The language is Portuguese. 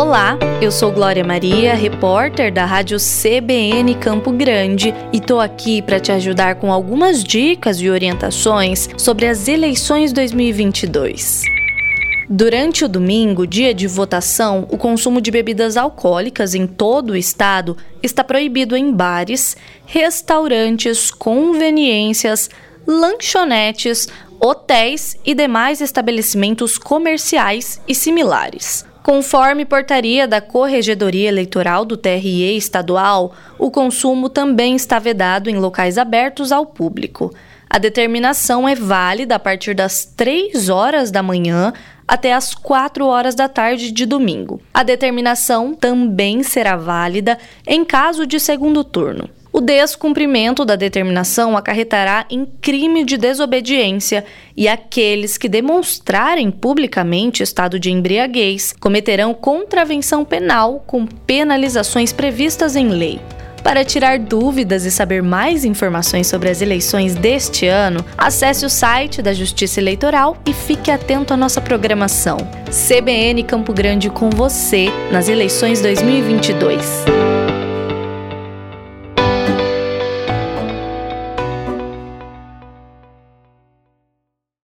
Olá, eu sou Glória Maria, repórter da Rádio CBN Campo Grande e tô aqui para te ajudar com algumas dicas e orientações sobre as eleições 2022. Durante o domingo, dia de votação, o consumo de bebidas alcoólicas em todo o estado está proibido em bares, restaurantes, conveniências, lanchonetes, hotéis e demais estabelecimentos comerciais e similares. Conforme portaria da Corregedoria Eleitoral do TRE estadual, o consumo também está vedado em locais abertos ao público. A determinação é válida a partir das 3 horas da manhã até as 4 horas da tarde de domingo. A determinação também será válida em caso de segundo turno. O descumprimento da determinação acarretará em crime de desobediência e aqueles que demonstrarem publicamente estado de embriaguez cometerão contravenção penal com penalizações previstas em lei. Para tirar dúvidas e saber mais informações sobre as eleições deste ano, acesse o site da Justiça Eleitoral e fique atento à nossa programação. CBN Campo Grande com você nas eleições 2022.